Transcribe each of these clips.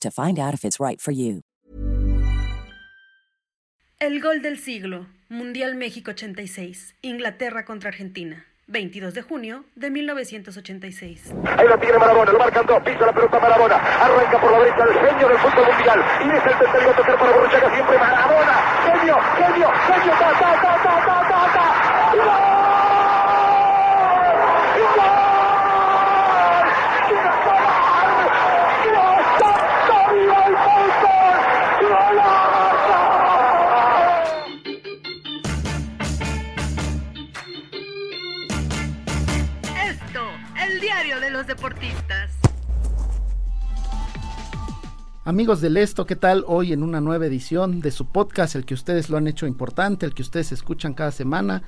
to find out if it's right for you. El gol del siglo, Mundial México 86, Inglaterra contra Argentina. 22 de junio de 1986. Ahí la tiene Marabona, lo marcan dos, pisa la pelota Marabona, arranca por la derecha el genio del fútbol mundial y es el tercero a tocar para Borruchaga siempre Marabona, genio, genio, genio, ta, ta, ta, ta, ta, ta, ta. ¡Gol! Deportistas. Amigos del Esto, ¿qué tal? Hoy en una nueva edición de su podcast, el que ustedes lo han hecho importante, el que ustedes escuchan cada semana.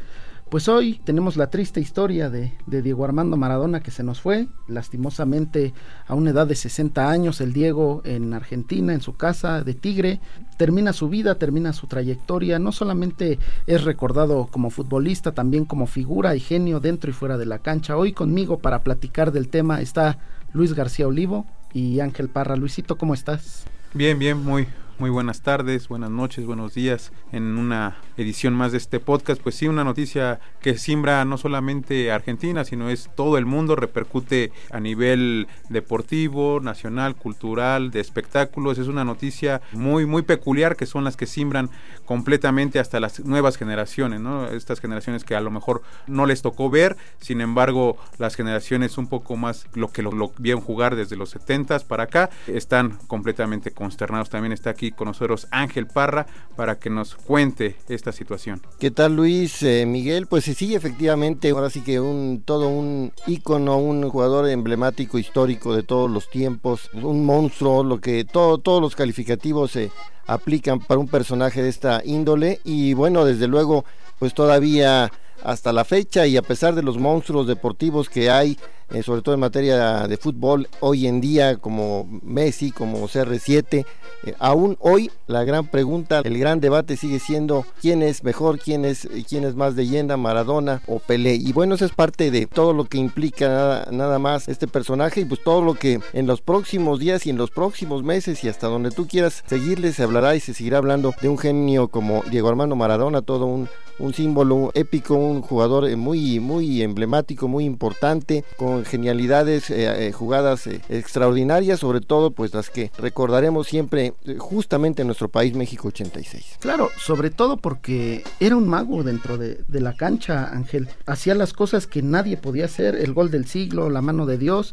Pues hoy tenemos la triste historia de, Diego Armando Maradona que se nos fue, lastimosamente a una edad de 60 años, el Diego en Argentina, en su casa de Tigre, termina su vida, termina su trayectoria, no solamente es recordado como futbolista, también como figura y genio dentro y fuera de la cancha. Hoy conmigo para platicar del tema está Luis García Olivo y Ángel Parra. Luisito, ¿cómo estás? Bien, bien, muy, muy buenas tardes, buenas noches, buenos días en una edición más de este podcast. Pues sí, una noticia que simbra no solamente Argentina, sino es todo el mundo, repercute a nivel deportivo, nacional, cultural, de espectáculos. Es una noticia muy, muy peculiar que son las que simbran completamente hasta las nuevas generaciones, ¿no? Estas generaciones que a lo mejor no les tocó ver, sin embargo, las generaciones un poco más, lo que lo, lo vieron jugar desde los 70 para acá, están completamente consternados. También está aquí con nosotros Ángel Parra para que nos cuente esta situación. ¿Qué tal Luis? Eh, Miguel, pues sí, efectivamente, ahora sí que un todo un ícono, un jugador emblemático histórico de todos los tiempos, un monstruo, lo que todo, todos los calificativos se aplican para un personaje de esta índole y bueno, desde luego, pues todavía hasta la fecha y a pesar de los monstruos deportivos que hay, eh, sobre todo en materia de fútbol hoy en día como Messi, como CR7. Eh, aún hoy la gran pregunta, el gran debate sigue siendo quién es mejor, quién es, quién es más leyenda, Maradona o Pelé. Y bueno, eso es parte de todo lo que implica nada, más este personaje y pues todo lo que en los próximos días y en los próximos meses y hasta donde tú quieras seguirle se hablará y se seguirá hablando de un genio como Diego Armando Maradona, todo un, un símbolo épico, un jugador muy, muy emblemático, muy importante, con genialidades, eh, eh, jugadas eh, extraordinarias, sobre todo pues las que recordaremos siempre justamente en nuestro país México 86. Claro, sobre todo porque era un mago dentro de, de la cancha, Ángel. Hacía las cosas que nadie podía hacer, el gol del siglo, la mano de Dios.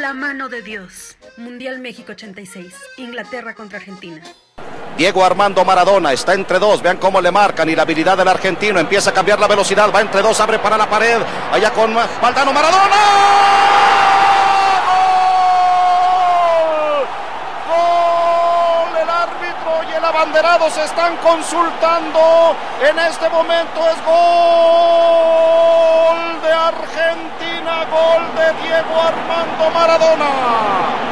La mano de Dios. Mundial México 86. Inglaterra contra Argentina. Diego Armando Maradona está entre dos, vean cómo le marcan y la habilidad del argentino. Empieza a cambiar la velocidad, va entre dos, abre para la pared, allá con Valdano Maradona. ¡Gol! El árbitro y el abanderado se están consultando. En este momento es gol de Argentina, gol de Diego Armando Maradona.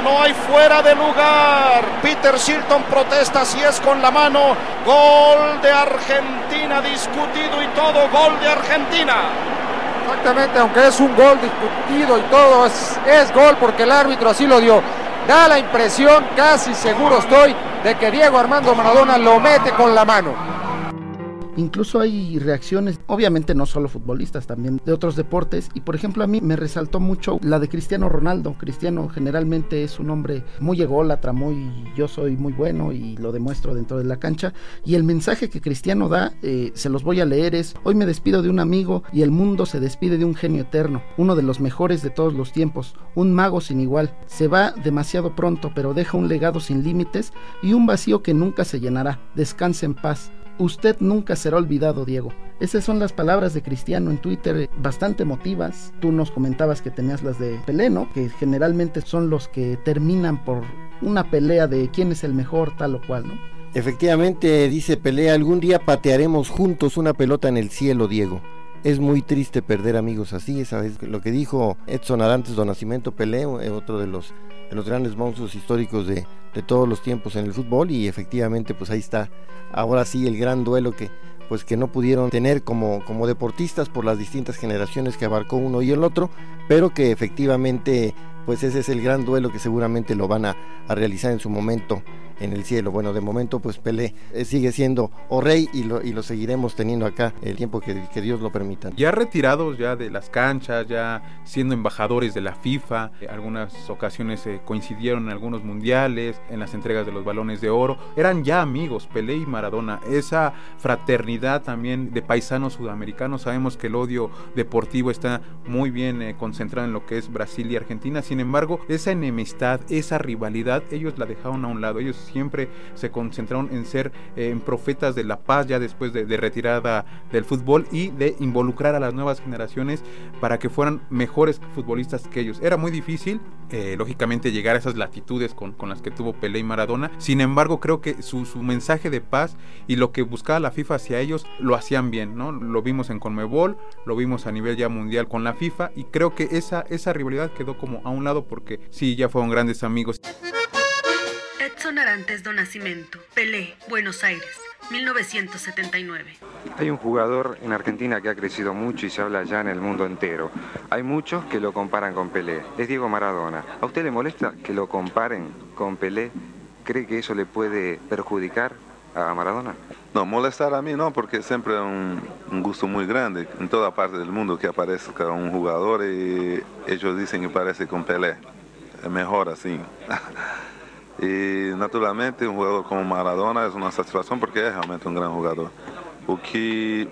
No hay fuera de lugar. Peter Shilton protesta si es con la mano. Gol de Argentina discutido y todo. Gol de Argentina. Exactamente, aunque es un gol discutido y todo, es, es gol porque el árbitro así lo dio. Da la impresión, casi seguro estoy, de que Diego Armando Maradona lo mete con la mano. Incluso hay reacciones, obviamente no solo futbolistas, también de otros deportes. Y por ejemplo, a mí me resaltó mucho la de Cristiano Ronaldo. Cristiano generalmente es un hombre muy ególatra, muy yo soy muy bueno y lo demuestro dentro de la cancha. Y el mensaje que Cristiano da, eh, se los voy a leer, es, hoy me despido de un amigo y el mundo se despide de un genio eterno, uno de los mejores de todos los tiempos, un mago sin igual. Se va demasiado pronto, pero deja un legado sin límites y un vacío que nunca se llenará. Descanse en paz. Usted nunca será olvidado, Diego. Esas son las palabras de Cristiano en Twitter, eh, bastante emotivas. Tú nos comentabas que tenías las de Pelé, ¿no? Que generalmente son los que terminan por una pelea de quién es el mejor, tal o cual, ¿no? Efectivamente, dice Pelé, algún día patearemos juntos una pelota en el cielo, Diego. Es muy triste perder amigos así, esa es lo que dijo Edson Arantes do Nascimento Pelé, eh, otro de los, de los grandes monstruos históricos de, de todos los tiempos en el fútbol y efectivamente pues ahí está. Ahora sí el gran duelo que pues que no pudieron tener como, como deportistas por las distintas generaciones que abarcó uno y el otro, pero que efectivamente pues ese es el gran duelo que seguramente lo van a, a realizar en su momento en el cielo. Bueno, de momento pues Pelé eh, sigue siendo o rey y lo, y lo seguiremos teniendo acá el tiempo que, Dios lo permita. Ya retirados ya de las canchas, ya siendo embajadores de la FIFA, eh, algunas ocasiones eh, coincidieron en algunos mundiales, en las entregas de los balones de oro, eran ya amigos Pelé y Maradona. Esa fraternidad también de paisanos sudamericanos, sabemos que el odio deportivo está muy bien eh, concentrado en lo que es Brasil y Argentina, sin embargo, esa enemistad, esa rivalidad, ellos la dejaron a un lado, ellos siempre se concentraron en ser en profetas de la paz ya después de, de, retirada del fútbol y de involucrar a las nuevas generaciones para que fueran mejores futbolistas que ellos. Era muy difícil, eh, lógicamente, llegar a esas latitudes con, con, las que tuvo Pelé y Maradona. Sin embargo, creo que su, su, mensaje de paz y lo que buscaba la FIFA hacia ellos lo hacían bien, ¿no? Lo vimos en Conmebol, lo vimos a nivel ya mundial con la FIFA y creo que esa, esa rivalidad quedó como a un lado porque sí, ya fueron grandes amigos. Edson Arantes do Nascimento, Pelé, Buenos Aires, 1979. Hay un jugador en Argentina que ha crecido mucho y se habla ya en el mundo entero. Hay muchos que lo comparan con Pelé. Es Diego Maradona. ¿A usted le molesta que lo comparen con Pelé? ¿Cree que eso le puede perjudicar a Maradona? No, molestar a mí no, porque siempre es un, un, gusto muy grande en toda parte del mundo que aparezca un jugador y ellos dicen que parece con Pelé. Es mejor así. E naturalmente um jogador como Maradona é uma satisfação porque é realmente um grande jogador. O que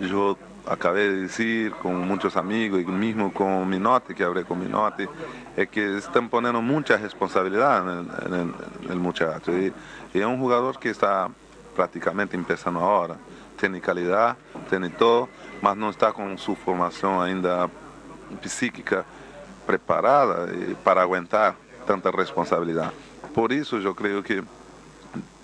eu acabei de dizer com muitos amigos e mesmo com o Minotti, que hablé com o Minotti, é que estão pondo muita responsabilidade no, no muchacho. E, e é um jogador que está praticamente começando agora. Tem qualidade, tem todo, mas não está com sua formação ainda psíquica preparada para aguentar tanta responsabilidade. Por eso yo creo que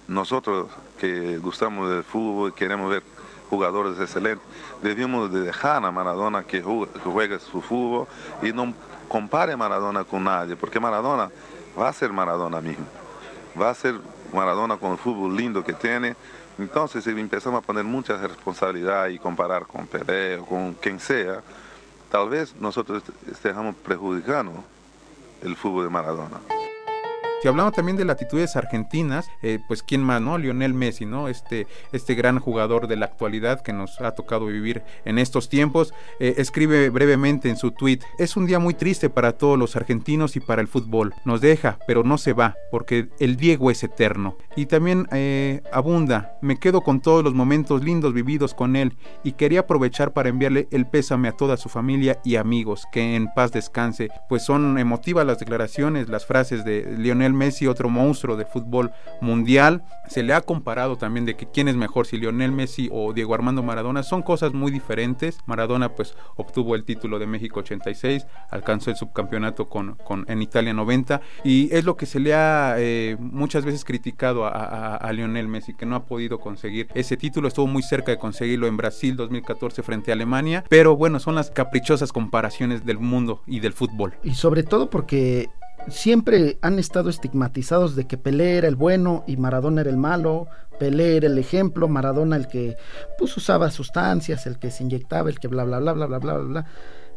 nosotros que gustamos del fútbol y queremos ver jugadores excelentes, debemos de dejar a Maradona que juegue su fútbol y no compare Maradona con nadie, porque Maradona va a ser Maradona mismo, va a ser Maradona con el fútbol lindo que tiene. Entonces, si empezamos a poner mucha responsabilidad y comparar con Pelé o con quien sea, tal vez nosotros estemos perjudicando el fútbol de Maradona. Si hablamos también de latitudes argentinas, eh, pues quién más, ¿no? Lionel Messi, ¿no? Este, este gran jugador de la actualidad que nos ha tocado vivir en estos tiempos, eh, escribe brevemente en su tweet, es un día muy triste para todos los argentinos y para el fútbol. Nos deja, pero no se va, porque el Diego es eterno. Y también eh, abunda, me quedo con todos los momentos lindos vividos con él y quería aprovechar para enviarle el pésame a toda su familia y amigos, que en paz descanse. Pues son emotivas las declaraciones, las frases de Lionel Messi, otro monstruo de fútbol mundial. Se le ha comparado también de que quién es mejor, si Lionel Messi o Diego Armando Maradona. Son cosas muy diferentes. Maradona pues obtuvo el título de México 86, alcanzó el subcampeonato con, en Italia 90 y es lo que se le ha eh, muchas veces criticado a, a, a, Lionel Messi, que no ha podido conseguir ese título. Estuvo muy cerca de conseguirlo en Brasil 2014 frente a Alemania, pero bueno, son las caprichosas comparaciones del mundo y del fútbol. Y sobre todo porque siempre han estado estigmatizados de que Pelé era el bueno y Maradona era el malo, Pelé era el ejemplo, Maradona el que pues usaba sustancias, el que se inyectaba, el que bla bla bla bla bla bla bla.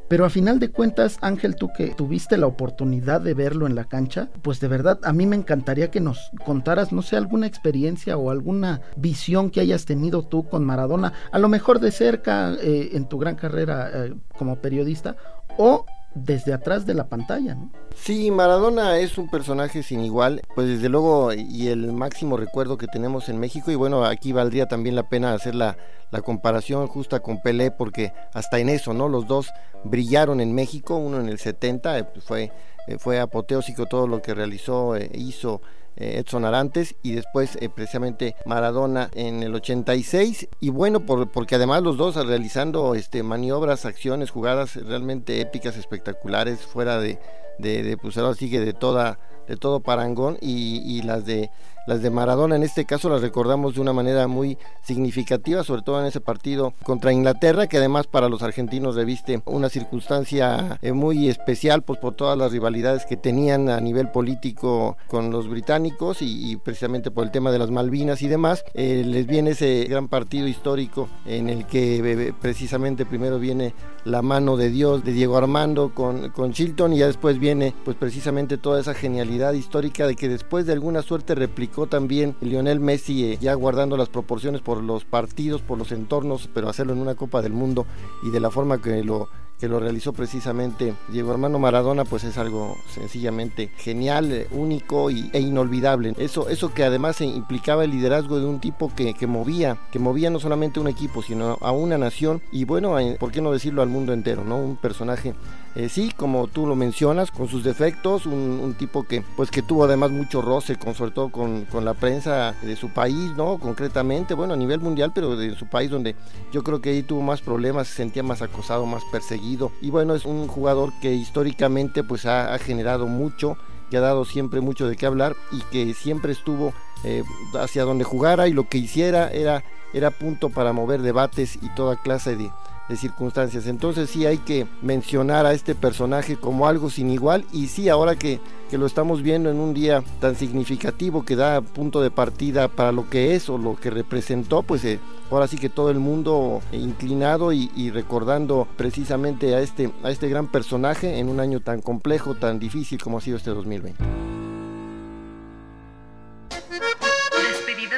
Pero a final de cuentas, Ángel, tú que tuviste la oportunidad de verlo en la cancha, pues de verdad a mí me encantaría que nos contaras, no sé, alguna experiencia o alguna visión que hayas tenido tú con Maradona, a lo mejor de cerca eh, en tu gran carrera eh, como periodista o desde atrás de la pantalla. ¿no? Sí, Maradona es un personaje sin igual, pues desde luego y el máximo recuerdo que tenemos en México y bueno, aquí valdría también la pena hacer la, la comparación justa con Pelé porque hasta en eso, ¿no? Los dos brillaron en México, uno en el 70, eh, fue, eh, fue apoteósico todo lo que realizó, e hizo eh, Edson Arantes y después eh, precisamente Maradona en el 86 y bueno por, porque además los dos realizando este maniobras acciones jugadas realmente épicas espectaculares fuera de de, de pues sigue de toda de todo parangón y, y las de las de Maradona en este caso las recordamos de una manera muy significativa, sobre todo en ese partido contra Inglaterra, que además para los argentinos reviste una circunstancia eh, muy especial pues por todas las rivalidades que tenían a nivel político con los británicos y, precisamente por el tema de las Malvinas y demás. Eh, les viene ese gran partido histórico en el que eh, precisamente primero viene la mano de Dios de Diego Armando con, con Chilton y ya después viene pues precisamente toda esa genialidad histórica de que después de alguna suerte replicó también Lionel Messi eh, ya guardando las proporciones por los partidos, por los entornos, pero hacerlo en una Copa del Mundo y de la forma que lo que lo realizó precisamente Diego Armando Maradona, pues es algo sencillamente genial, eh, único y, e inolvidable. Eso, eso que además implicaba el liderazgo de un tipo que, que movía, que movía no solamente un equipo, sino a una nación y bueno, ¿por qué no decirlo al mundo entero, ¿no? Un personaje eh, sí, como tú lo mencionas, con sus defectos, un, tipo que pues que tuvo además mucho roce, con, sobre todo con, con, la prensa de su país, ¿no? Concretamente, bueno, a nivel mundial, pero de su país donde yo creo que ahí tuvo más problemas, se sentía más acosado, más perseguido. Y bueno, es un jugador que históricamente pues ha, generado mucho, que ha dado siempre mucho de qué hablar y que siempre estuvo eh, hacia donde jugara y lo que hiciera era, era punto para mover debates y toda clase de, de circunstancias. Entonces sí hay que mencionar a este personaje como algo sin igual y sí, ahora que, que, lo estamos viendo en un día tan significativo que da punto de partida para lo que es o lo que representó, pues eh, ahora sí que todo el mundo inclinado y, y, recordando precisamente a este, a este gran personaje en un año tan complejo, tan difícil como ha sido este 2020.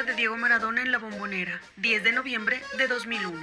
de Diego Maradona en la bombonera, 10 de noviembre de 2001.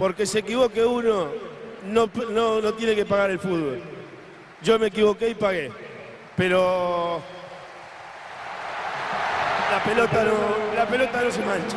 Porque se equivoque uno, no, no, no tiene que pagar el fútbol. Yo me equivoqué y pagué. Pero la pelota no, la pelota no se mancha.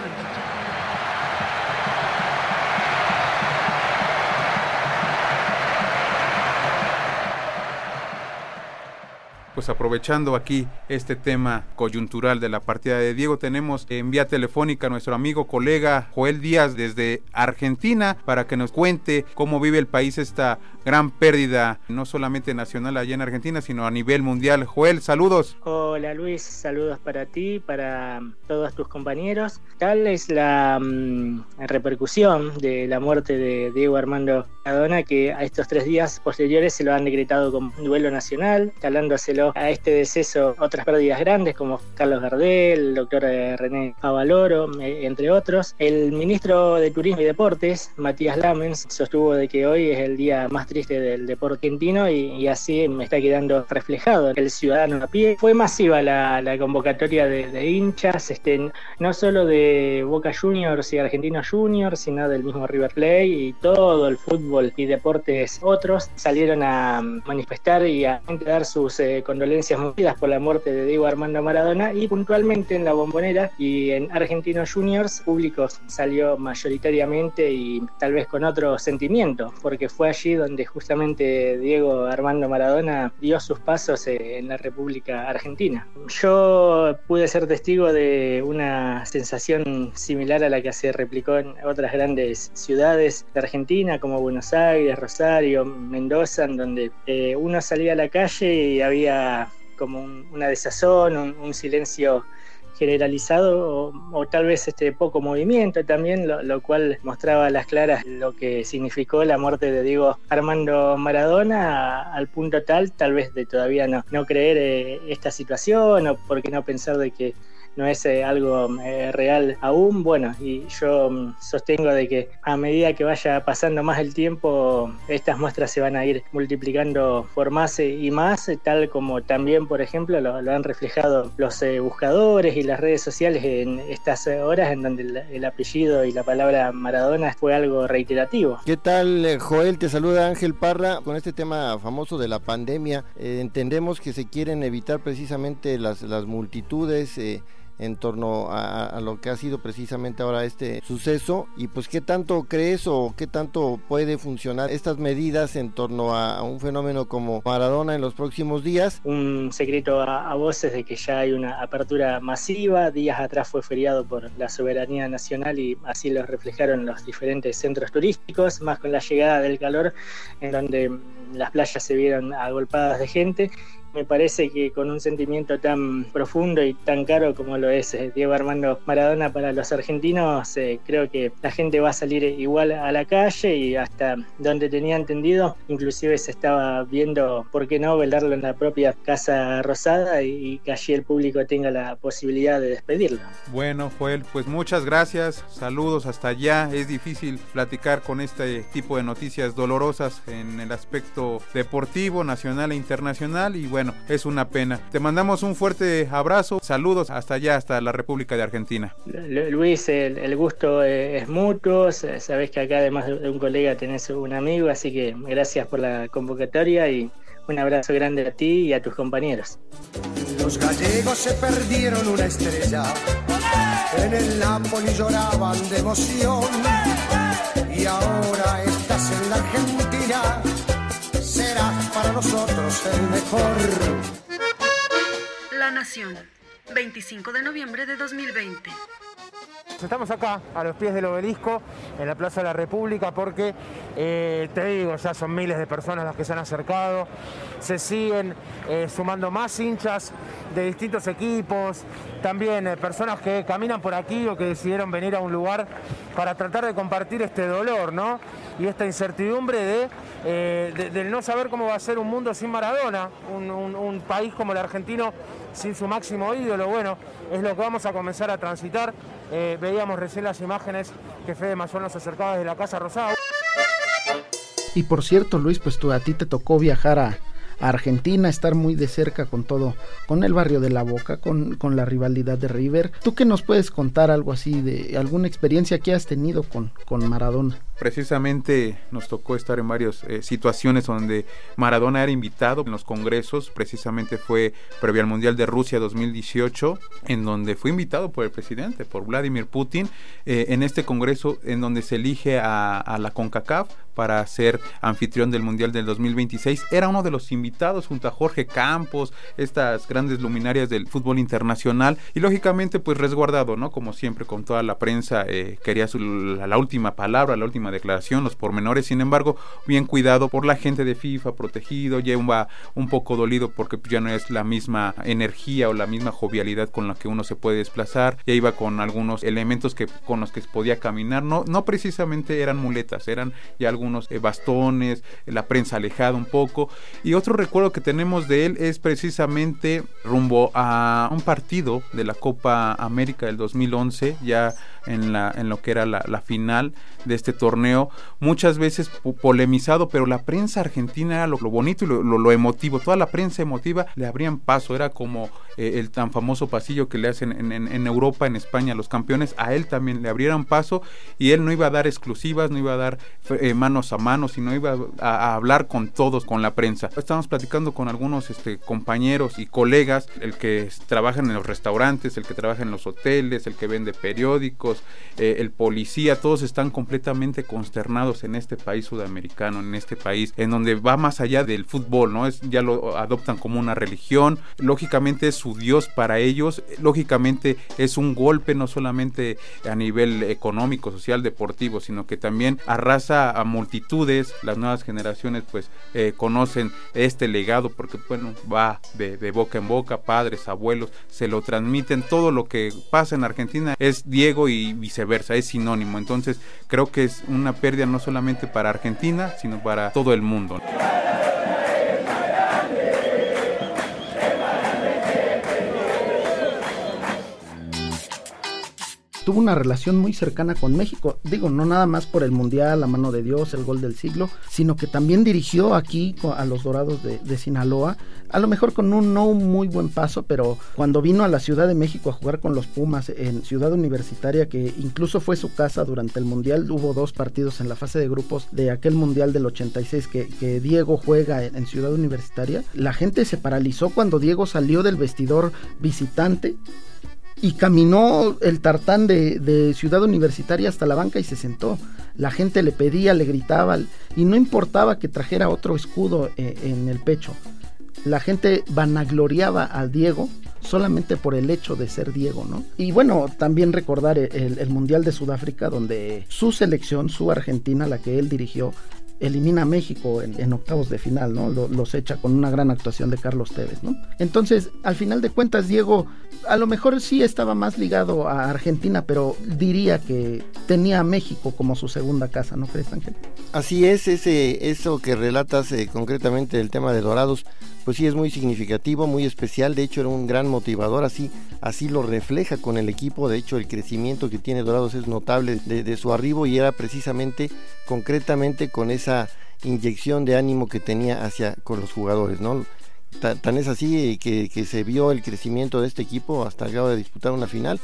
Pues aprovechando aquí este tema coyuntural de la partida de Diego, tenemos en vía telefónica a nuestro amigo, colega Joel Díaz desde Argentina para que nos cuente cómo vive el país esta gran pérdida, no solamente nacional allá en Argentina, sino a nivel mundial. Joel, saludos. Hola Luis, saludos para ti, para todos tus compañeros. Tal es la um, repercusión de la muerte de Diego Armando Maradona que a estos tres días posteriores se lo han decretado como duelo nacional, talándoselo a este deceso otras pérdidas grandes como Carlos Gardel, el doctor eh, René Avaloro, eh, entre otros. El ministro de Turismo y Deportes, Matías Lamens, sostuvo de que hoy es el día más triste del deporte argentino y, así me está quedando reflejado el ciudadano a pie. Fue masiva la, convocatoria de, hinchas, este, no solo de Boca Juniors y Argentinos Juniors, sino del mismo River Plate y todo el fútbol y deportes otros salieron a manifestar y a dar sus eh, condolencias movidas por la muerte de Diego Armando Maradona y puntualmente en la bombonera y en Argentinos Juniors, público salió mayoritariamente y tal vez con otro sentimiento, porque fue allí donde justamente Diego Armando Maradona dio sus pasos en la República Argentina. Yo pude ser testigo de una sensación similar a la que se replicó en otras grandes ciudades de Argentina, como Buenos Aires, Rosario, Mendoza, en donde eh, uno salía a la calle y había como una desazón, un, silencio generalizado o, tal vez este poco movimiento también, lo, cual mostraba a las claras lo que significó la muerte de Diego Armando Maradona al punto tal, tal vez de todavía no, no creer eh, esta situación o por qué no pensar de que no es eh, algo eh, real aún. Bueno, y yo mm, sostengo de que a medida que vaya pasando más el tiempo, estas muestras se van a ir multiplicando por más eh, y más, tal como también, por ejemplo, lo, han reflejado los buscadores y las redes sociales en estas horas en donde el, apellido y la palabra Maradona fue algo reiterativo. ¿Qué tal, Joel? Te saluda Ángel Parra con este tema famoso de la pandemia. entendemos que se quieren evitar precisamente las, las multitudes en torno a, lo que ha sido precisamente ahora este suceso y pues qué tanto crees o qué tanto puede funcionar estas medidas en torno a, un fenómeno como Maradona en los próximos días. Un secreto a, voces de que ya hay una apertura masiva, días atrás fue feriado por la soberanía nacional y así lo reflejaron los diferentes centros turísticos, más con la llegada del calor en donde las playas se vieron agolpadas de gente me parece que con un sentimiento tan profundo y tan caro como lo es eh, Diego Armando Maradona para los argentinos, eh, creo que la gente va a salir igual a la calle y hasta donde tenía entendido, inclusive se estaba viendo, ¿por qué no?, velarlo en la propia Casa Rosada y, que allí el público tenga la posibilidad de despedirlo. Bueno, Joel, pues muchas gracias, saludos hasta allá. Es difícil platicar con este tipo de noticias dolorosas en el aspecto deportivo, nacional e internacional y bueno, bueno, es una pena. Te mandamos un fuerte abrazo, saludos hasta allá, hasta la República de Argentina. Luis, el, gusto es mutuo, sabes que acá además de un colega tenés un amigo, así que gracias por la convocatoria y un abrazo grande a ti y a tus compañeros. Los gallegos se perdieron una estrella, en el Napoli lloraban de emoción y ahora estás La Nación, 25 de noviembre de 2020. Estamos acá, a los pies del obelisco, en la Plaza de la República, porque, eh, te digo, ya son miles de personas las que se han acercado, se siguen eh, sumando más hinchas de distintos equipos, también eh, personas que caminan por aquí o que decidieron venir a un lugar para tratar de compartir este dolor, ¿no? Y esta incertidumbre de, del no saber cómo va a ser un mundo sin Maradona, un, un país como el argentino sin su máximo ídolo. Bueno, es lo que vamos a comenzar a transitar. Eh, veíamos recién las imágenes que Fede Mayor nos acercaba desde la Casa Rosada. Y por cierto, Luis, pues a ti te tocó viajar a, Argentina, estar muy de cerca con todo, con el barrio de La Boca, con, con, la rivalidad de River. ¿Tú qué nos puedes contar algo así de alguna experiencia que has tenido con, con Maradona? Precisamente nos tocó estar en varias eh, situaciones donde Maradona era invitado en los congresos, precisamente fue previo al Mundial de Rusia 2018, en donde fue invitado por el presidente, por Vladimir Putin, eh, en este congreso en donde se elige a, la CONCACAF para ser anfitrión del Mundial del 2026. Era uno de los invitados junto a Jorge Campos, estas grandes luminarias del fútbol internacional y lógicamente pues resguardado, ¿no? Como siempre con toda la prensa, eh, quería su, la última palabra, la última declaración, los pormenores, sin embargo, bien cuidado por la gente de FIFA, protegido, lleva un poco dolido porque ya no es la misma energía o la misma jovialidad con la que uno se puede desplazar, ya iba con algunos elementos que con los que podía caminar, no, no precisamente eran muletas, eran ya algunos eh, bastones, la prensa alejada un poco, y otro recuerdo que tenemos de él es precisamente rumbo a un partido de la Copa América del 2011, ya en, la, en lo que era la, final de este torneo, muchas veces polemizado, pero la prensa argentina era lo, bonito y lo, emotivo, toda la prensa emotiva le abrían paso, era como eh, el tan famoso pasillo que le hacen en, Europa, en España, los campeones, a él también le abrieran paso y él no iba a dar exclusivas, no iba a dar eh, manos a manos, sino iba a, hablar con todos, con la prensa. Estábamos platicando con algunos este, compañeros y colegas, el que trabaja en los restaurantes, el que trabaja en los hoteles, el que vende periódicos, eh, el policía, todos están completamente consternados en este país sudamericano, en este país, en donde va más allá del fútbol, ¿no? Es, ya lo adoptan como una religión, lógicamente es su Dios para ellos, lógicamente es un golpe no solamente a nivel económico, social, deportivo, sino que también arrasa a multitudes, las nuevas generaciones pues eh, conocen este legado porque bueno, va de, de boca en boca, padres, abuelos, se lo transmiten, todo lo que pasa en Argentina es Diego y viceversa, es sinónimo, entonces creo que es una pérdida no solamente para Argentina, sino para todo el mundo. Tuvo una relación muy cercana con México. Digo, no nada más por el Mundial, la mano de Dios, el gol del siglo, sino que también dirigió aquí a los Dorados de, Sinaloa, a lo mejor con un no muy buen paso, pero cuando vino a la Ciudad de México a jugar con los Pumas en Ciudad Universitaria, que incluso fue su casa durante el Mundial, hubo dos partidos en la fase de grupos de aquel Mundial del 86 que, que Diego juega en Ciudad Universitaria, la gente se paralizó cuando Diego salió del vestidor visitante y caminó el tartán de, Ciudad Universitaria hasta la banca y se sentó. La gente le pedía, le gritaba y no importaba que trajera otro escudo eh, en el pecho. La gente vanagloriaba al Diego solamente por el hecho de ser Diego, ¿no? Y bueno, también recordar el, Mundial de Sudáfrica donde su selección, su Argentina, la que él dirigió, elimina a México en, octavos de final, ¿no? los echa con una gran actuación de Carlos Tevez, ¿no? Entonces, al final de cuentas, Diego a lo mejor sí estaba más ligado a Argentina, pero diría que tenía a México como su segunda casa, ¿no crees, Ángel? Así es, ese, eso que relatas eh, concretamente del tema de Dorados, pues sí es muy significativo, muy especial, de hecho era un gran motivador, así, así lo refleja con el equipo, de hecho el crecimiento que tiene Dorados es notable de, de su arribo y era precisamente, concretamente con esa inyección de ánimo que tenía hacia con los jugadores, ¿no? Tan, es así que, que, se vio el crecimiento de este equipo hasta el grado de disputar una final.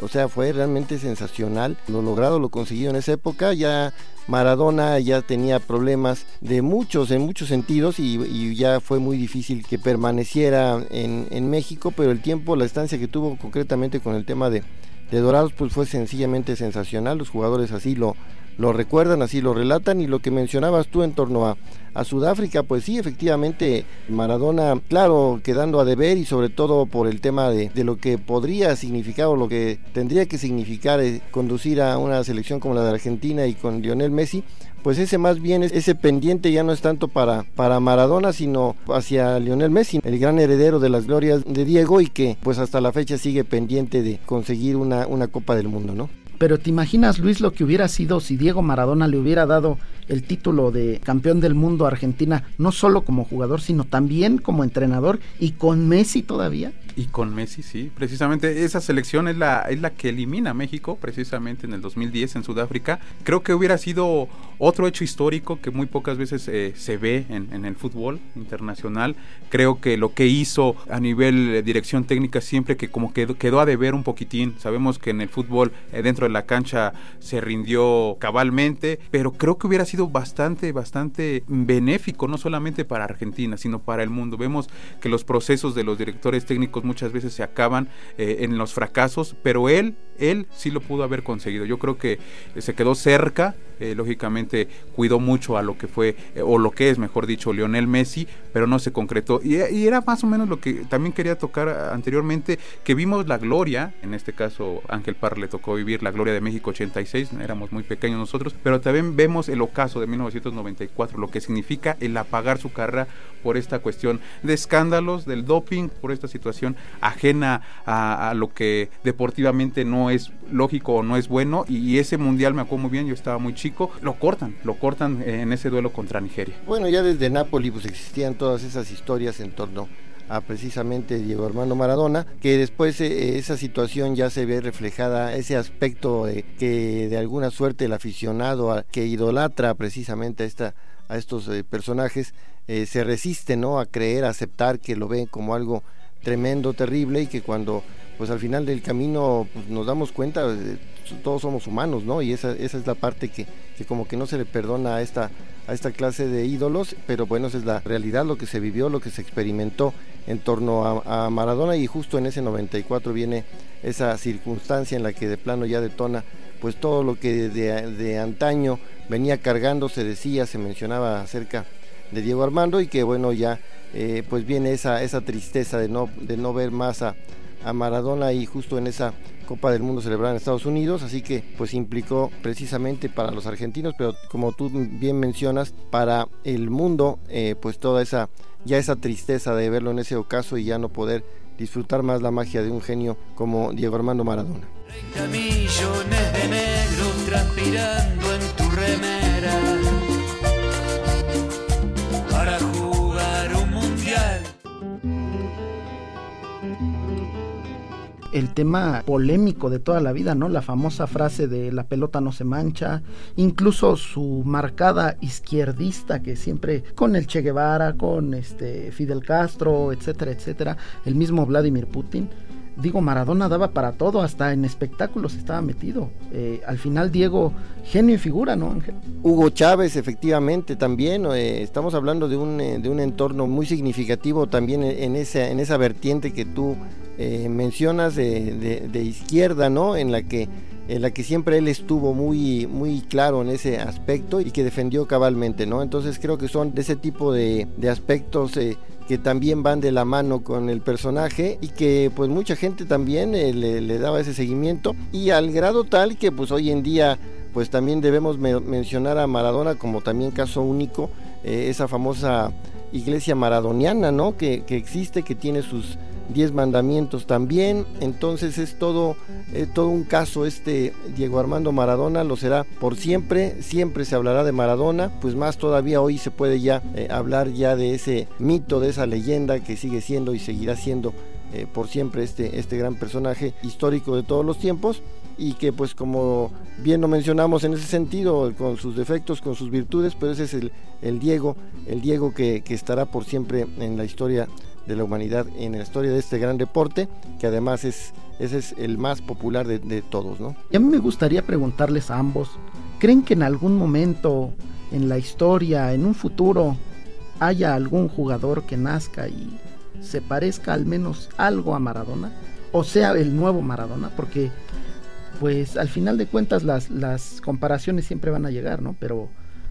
O sea, fue realmente sensacional. Lo logrado, lo conseguido en esa época. Ya Maradona ya tenía problemas de muchos, en muchos sentidos, y, ya fue muy difícil que permaneciera en, en, México, pero el tiempo, la estancia que tuvo concretamente con el tema de, de Dorados, pues fue sencillamente sensacional. Los jugadores así lo, lo recuerdan, así lo relatan y lo que mencionabas tú en torno a, a Sudáfrica, pues sí, efectivamente, Maradona, claro, quedando a deber y sobre todo por el tema de, de lo que podría significar o lo que tendría que significar eh, conducir a una selección como la de Argentina y con Lionel Messi, pues ese más bien ese pendiente ya no es tanto para, para Maradona, sino hacia Lionel Messi, el gran heredero de las glorias de Diego y que pues hasta la fecha sigue pendiente de conseguir una, una Copa del Mundo, ¿no? Pero te imaginas, Luis, lo que hubiera sido si Diego Maradona le hubiera dado el título de campeón del mundo Argentina, no solo como jugador, sino también como entrenador y con Messi todavía. Y con Messi, sí. Precisamente esa selección es la, es la que elimina a México, precisamente en el 2010 en Sudáfrica. Creo que hubiera sido otro hecho histórico que muy pocas veces eh, se ve en, el fútbol internacional. Creo que lo que hizo a nivel de dirección técnica siempre que como quedó, quedó a deber un poquitín. Sabemos que en el fútbol eh, dentro de la cancha se rindió cabalmente, pero creo que hubiera sido bastante, bastante benéfico, no solamente para Argentina, sino para el mundo. Vemos que los procesos de los directores técnicos muchas veces se acaban eh, en los fracasos, pero él, él sí lo pudo haber conseguido. Yo creo que se quedó cerca, eh, lógicamente cuidó mucho a lo que fue, eh, o lo que es, mejor dicho, Lionel Messi, pero no se concretó. Y, era más o menos lo que también quería tocar anteriormente, que vimos la gloria, en este caso Ángel Parr le tocó vivir la gloria de México 86, éramos muy pequeños nosotros, pero también vemos el ocaso de 1994, lo que significa el apagar su carrera por esta cuestión de escándalos, del doping, por esta situación ajena a, lo que deportivamente no es lógico o no es bueno. Y, ese mundial me acuerdo muy bien, yo estaba muy chico, lo lo cortan en ese duelo contra Nigeria. Bueno, ya desde Nápoles pues existían todas esas historias en torno a precisamente Diego Armando Maradona, que después eh, esa situación ya se ve reflejada, ese aspecto que de alguna suerte el aficionado que idolatra precisamente a, esta, a estos eh, personajes eh, se resiste ¿no? a creer, a aceptar que lo ven como algo tremendo, terrible y que cuando pues al final del camino pues, nos damos cuenta, todos somos humanos, ¿no? Y esa, esa es la parte que, que como que no se le perdona a esta, a esta clase de ídolos, pero bueno, esa es la realidad, lo que se vivió, lo que se experimentó en torno a, Maradona y justo en ese 94 viene esa circunstancia en la que de plano ya detona pues todo lo que de, antaño venía cargando, se decía, se mencionaba acerca de Diego Armando y que bueno ya eh, pues viene esa, esa tristeza de no, de no ver más a, a Maradona y justo en esa Copa del Mundo celebrada en Estados Unidos, así que pues implicó precisamente para los argentinos, pero como tú bien mencionas, para el mundo, eh, pues toda esa, ya esa tristeza de verlo en ese ocaso y ya no poder disfrutar más la magia de un genio como Diego Armando Maradona. millones de negros transpirando en tu remera el tema polémico de toda la vida, ¿no? La famosa frase de la pelota no se mancha, incluso su marcada izquierdista que siempre con el Che Guevara, con este Fidel Castro, etcétera, etcétera, el mismo Vladimir Putin. Digo, Maradona daba para todo, hasta en espectáculos estaba metido. Eh, al final, Diego, genio y figura, ¿no, Ángel? Hugo Chávez, efectivamente, también. Eh, estamos hablando de un, eh, de un entorno muy significativo también en esa, en esa vertiente que tú eh, mencionas de, izquierda, ¿no? En la que en la que siempre él estuvo muy muy claro en ese aspecto y que defendió cabalmente, ¿no? Entonces creo que son de ese tipo de, aspectos eh, que también van de la mano con el personaje y que pues mucha gente también eh, le, daba ese seguimiento y al grado tal que pues hoy en día pues también debemos mencionar a Maradona como también caso único, esa famosa iglesia maradoniana, ¿no? Que, que existe, que tiene sus diez mandamientos también. Entonces es todo, eh, todo un caso este Diego Armando Maradona, lo será por siempre, siempre se hablará de Maradona, pues más todavía hoy se puede ya eh, hablar ya de ese mito, de esa leyenda que sigue siendo y seguirá siendo eh, por siempre este, este gran personaje histórico de todos los tiempos y que pues como bien lo mencionamos en ese sentido, con sus defectos, con sus virtudes, pero ese es el, Diego, el Diego que, que estará por siempre en la historia de la humanidad en la historia de este gran deporte, que además es, ese es el más popular de, todos. ¿no? Y a mí me gustaría preguntarles a ambos, ¿creen que en algún momento en la historia, en un futuro, haya algún jugador que nazca y se parezca al menos algo a Maradona? O sea, el nuevo Maradona, porque pues al final de cuentas las, las comparaciones siempre van a llegar, ¿no? Pero,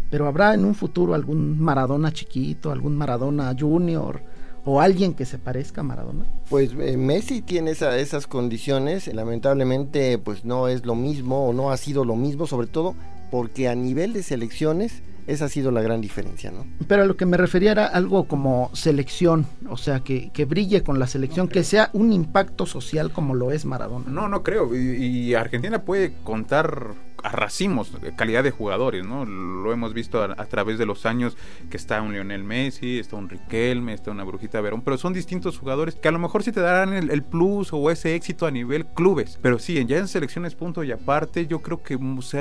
pero habrá en un futuro algún Maradona chiquito, algún Maradona junior, o alguien que se parezca a Maradona? Pues eh, Messi tiene esas condiciones, lamentablemente pues no es lo mismo o no ha sido lo mismo, sobre todo porque a nivel de selecciones esa ha sido la gran diferencia, ¿no? Pero a lo que me refería era algo como selección, o sea, que, que brille con la selección, que sea un impacto social como lo es Maradona. No, no creo. y Argentina puede contar arracimos calidad de jugadores, ¿no? Lo hemos visto a, través de los años que está un Lionel Messi, está un Riquelme, está una Brujita Verón, pero son distintos jugadores que a lo mejor sí te darán el, plus o ese éxito a nivel clubes, pero sí, ya en selecciones punto y aparte, yo creo que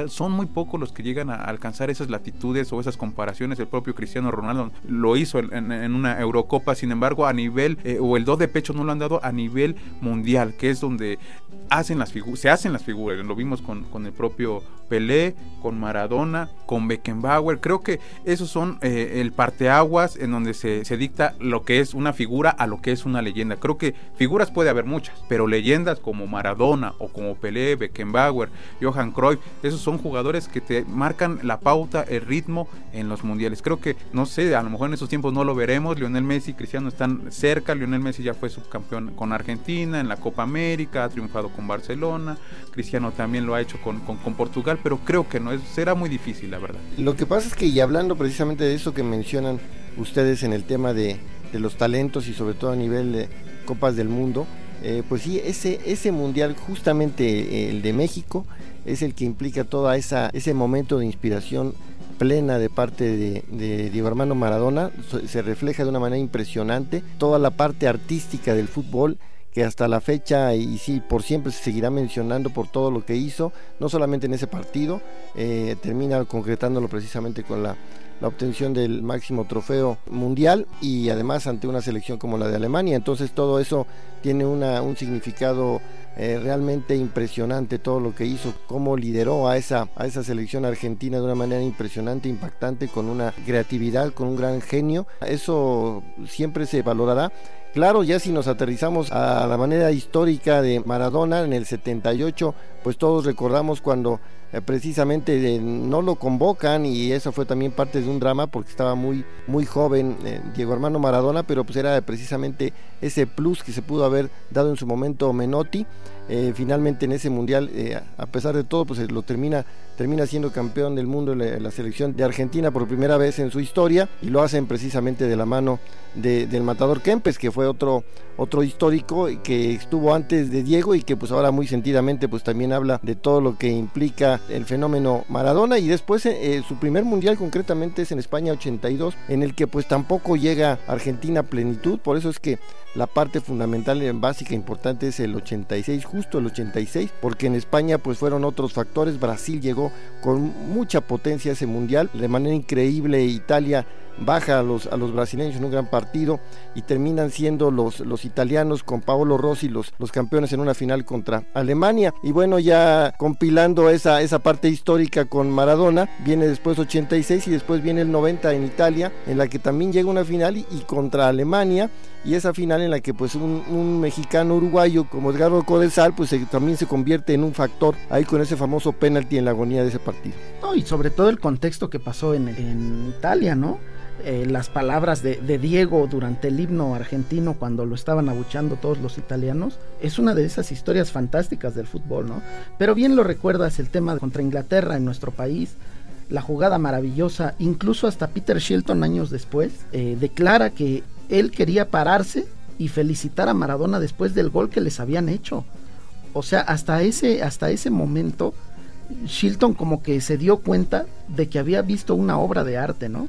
son muy pocos los que llegan a alcanzar esas latitudes o esas comparaciones. El propio Cristiano Ronaldo lo hizo en, una Eurocopa, sin embargo, a nivel, eh, o el do de pecho no lo han dado a nivel mundial, que es donde hacen las se hacen las figuras, lo vimos con, con el propio Pelé, con Maradona, con Beckenbauer. Creo que esos son eh, el parteaguas en donde se, dicta lo que es una figura a lo que es una leyenda. Creo que figuras puede haber muchas, pero leyendas como Maradona o como Pelé, Beckenbauer, Johan Cruyff, esos son jugadores que te marcan la pauta, el ritmo en los mundiales. Creo que, no sé, a lo mejor en esos tiempos no lo veremos. Lionel Messi y Cristiano están cerca. Lionel Messi ya fue subcampeón con Argentina en la Copa América, ha triunfado con Barcelona. Cristiano también lo ha hecho con, con, con Portugal pero creo que no, es, será muy difícil, la verdad. Lo que pasa es que, y hablando precisamente de eso que mencionan ustedes en el tema de, los talentos y sobre todo a nivel de Copas del Mundo, eh, pues sí, ese, ese mundial, justamente el de México, es el que implica todo ese momento de inspiración plena de parte de, Diego Armando Maradona, se refleja de una manera impresionante toda la parte artística del fútbol que hasta la fecha y sí por siempre se seguirá mencionando por todo lo que hizo, no solamente en ese partido, eh, termina concretándolo precisamente con la, la obtención del máximo trofeo mundial y además ante una selección como la de Alemania. Entonces todo eso tiene una, un significado eh, realmente impresionante, todo lo que hizo, cómo lideró a esa, a esa selección argentina de una manera impresionante, impactante, con una creatividad, con un gran genio. Eso siempre se valorará Claro, ya si nos aterrizamos a la manera histórica de Maradona en el 78, pues todos recordamos cuando eh, precisamente eh, no lo convocan y eso fue también parte de un drama porque estaba muy muy joven eh, Diego Armando Maradona, pero pues era precisamente ese plus que se pudo haber dado en su momento Menotti. finalmente en ese mundial, a pesar de todo, pues lo termina termina siendo campeón del mundo en la, selección de Argentina por primera vez en su historia y lo hacen precisamente de la mano del matador Kempes, que fue otro, otro histórico que estuvo antes de Diego y que pues ahora muy sentidamente pues también habla de todo lo que implica el fenómeno Maradona. Y después eh, su primer mundial concretamente es en España 82 en el que pues tampoco llega Argentina a plenitud, por eso es que la parte fundamental y básica importante es el 86, justo el 86, porque en España pues fueron otros factores, Brasil llegó con mucha potencia a ese mundial, de manera increíble. Italia baja a los, a los brasileños en un gran partido y terminan siendo los, los italianos con Paolo Rossi los, los campeones en una final contra Alemania. Y bueno, ya compilando esa, esa parte histórica con Maradona, viene después 86 y después viene el 90 en Italia, en la que también llega una final y, contra Alemania y esa final en la que pues un, mexicano uruguayo como Edgardo Codesal pues también se convierte en un factor ahí con ese famoso penalti en la agonía de ese partido. Y sobre todo el contexto que pasó en Italia, ¿no? Eh, las palabras de, Diego durante el himno argentino cuando lo estaban abuchando todos los italianos, es una de esas historias fantásticas del fútbol, ¿no? Pero bien lo recuerdas el tema contra Inglaterra en nuestro país, la jugada maravillosa, incluso hasta Peter Shilton años después, eh, declara que él quería pararse y felicitar a Maradona después del gol que les habían hecho. O sea, hasta ese, hasta ese momento, Shilton como que se dio cuenta de que había visto una obra de arte, ¿no?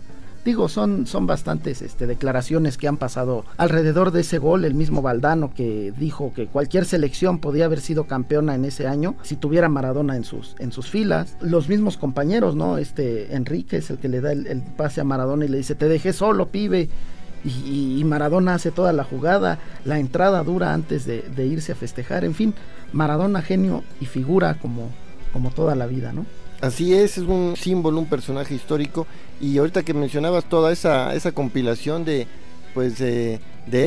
Digo, son, son bastantes este, declaraciones que han pasado alrededor de ese gol. El mismo Valdano que dijo que cualquier selección podía haber sido campeona en ese año si tuviera Maradona en sus, en sus filas. Los mismos compañeros, ¿no? Este Enrique es el que le da el, pase a Maradona y le dice, te dejé solo, pibe. Y, Maradona hace toda la jugada, la entrada dura antes de, de irse a festejar. En fin, Maradona genio y figura como, como toda la vida, ¿no? Así es, es un símbolo, un personaje histórico. Y ahorita que mencionabas toda esa, esa compilación de, pues, de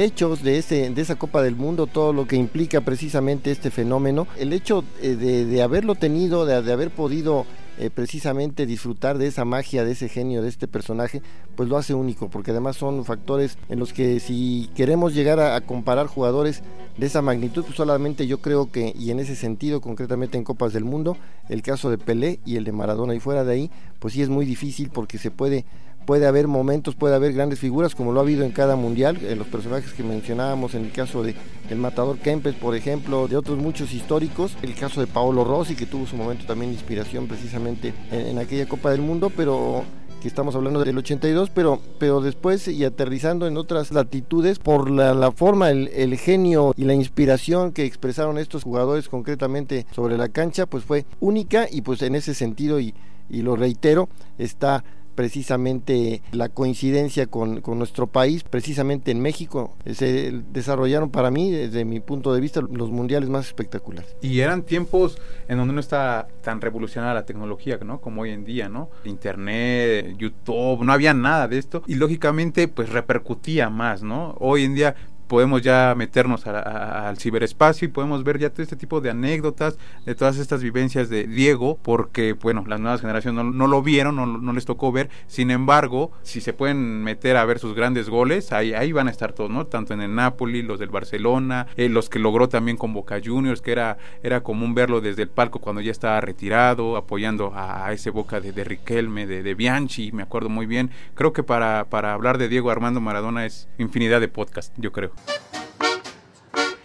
hechos de, ese, de esa Copa del Mundo, todo lo que implica precisamente este fenómeno, el hecho eh, de, de haberlo tenido, de, de haber podido eh, precisamente disfrutar de esa magia, de ese genio, de este personaje, pues lo hace único, porque además son factores en los que si queremos llegar a, comparar jugadores de esa magnitud, pues solamente yo creo que, y en ese sentido, concretamente en Copas del Mundo, el caso de Pelé y el de Maradona, y fuera de ahí, pues sí es muy difícil porque se puede puede haber momentos, puede haber grandes figuras, como lo ha habido en cada mundial, en los personajes que mencionábamos, en el caso de el matador Kempes, por ejemplo, de otros muchos históricos, el caso de Paolo Rossi, que tuvo su momento también de inspiración precisamente en, aquella Copa del Mundo, pero que estamos hablando del 82, pero, pero después y aterrizando en otras latitudes, por la, forma, el, genio y la inspiración que expresaron estos jugadores concretamente sobre la cancha, pues fue única y pues en ese sentido, y lo reitero, está precisamente la coincidencia con, nuestro país, precisamente en México, se desarrollaron para mí, desde mi punto de vista, los mundiales más espectaculares. Y eran tiempos en donde no está tan revolucionada la tecnología, ¿no? Como hoy en día, ¿no? Internet, YouTube, no había nada de esto y lógicamente pues repercutía más, ¿no? Hoy en día podemos ya meternos al ciberespacio y podemos ver ya todo este tipo de anécdotas, de todas estas vivencias de Diego, porque, bueno, las nuevas generaciones no, lo vieron, no, les tocó ver. Sin embargo, si se pueden meter a ver sus grandes goles, ahí, ahí van a estar todos, ¿no? Tanto en el Napoli, los del Barcelona, eh, los que logró también con Boca Juniors, que era, era común verlo desde el palco cuando ya estaba retirado, apoyando a, ese Boca de, de Riquelme, de, de, Bianchi, me acuerdo muy bien. Creo que para, para hablar de Diego Armando Maradona es infinidad de podcast, yo creo.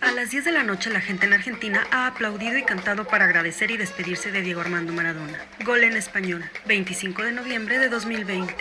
A las las 10 de la noche la gente en Argentina ha aplaudido y cantado para agradecer y despedirse de Diego Armando Maradona. Gol en español, 25 de noviembre de 2020.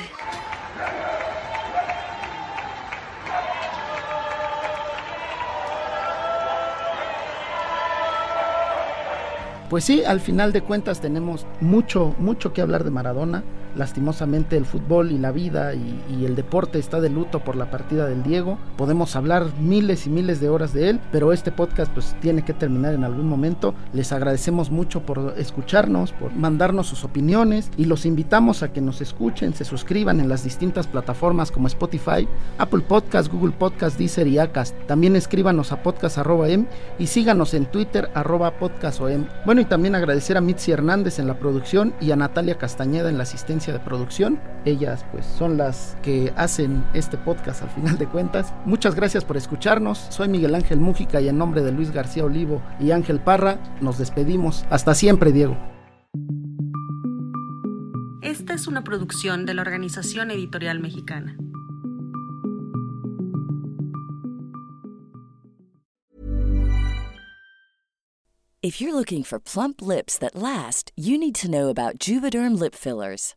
Pues sí, al final de cuentas tenemos mucho, mucho que hablar de Maradona. Lastimosamente el fútbol y la vida y, y, el deporte está de luto por la partida del Diego. Podemos hablar miles y miles de horas de él, pero este podcast pues tiene que terminar en algún momento. Les agradecemos mucho por escucharnos, por mandarnos sus opiniones y los invitamos a que nos escuchen, se suscriban en las distintas plataformas como Spotify, Apple Podcast, Google Podcast, Deezer y Acast. También escríbanos a podcast.em y síganos en Twitter arroba podcastom. Bueno, y también agradecer a Mitzi Hernández en la producción y a Natalia Castañeda en la asistencia de producción. Ellas pues son las que hacen este podcast al final de cuentas. Muchas gracias por escucharnos. Soy Miguel Ángel Mújica y en nombre de Luis García Olivo y Ángel Parra nos despedimos. Hasta siempre, Diego. Esta es una producción de la Organización Editorial Mexicana. If you're looking for plump lips that last, you need to know about Juvederm lip fillers.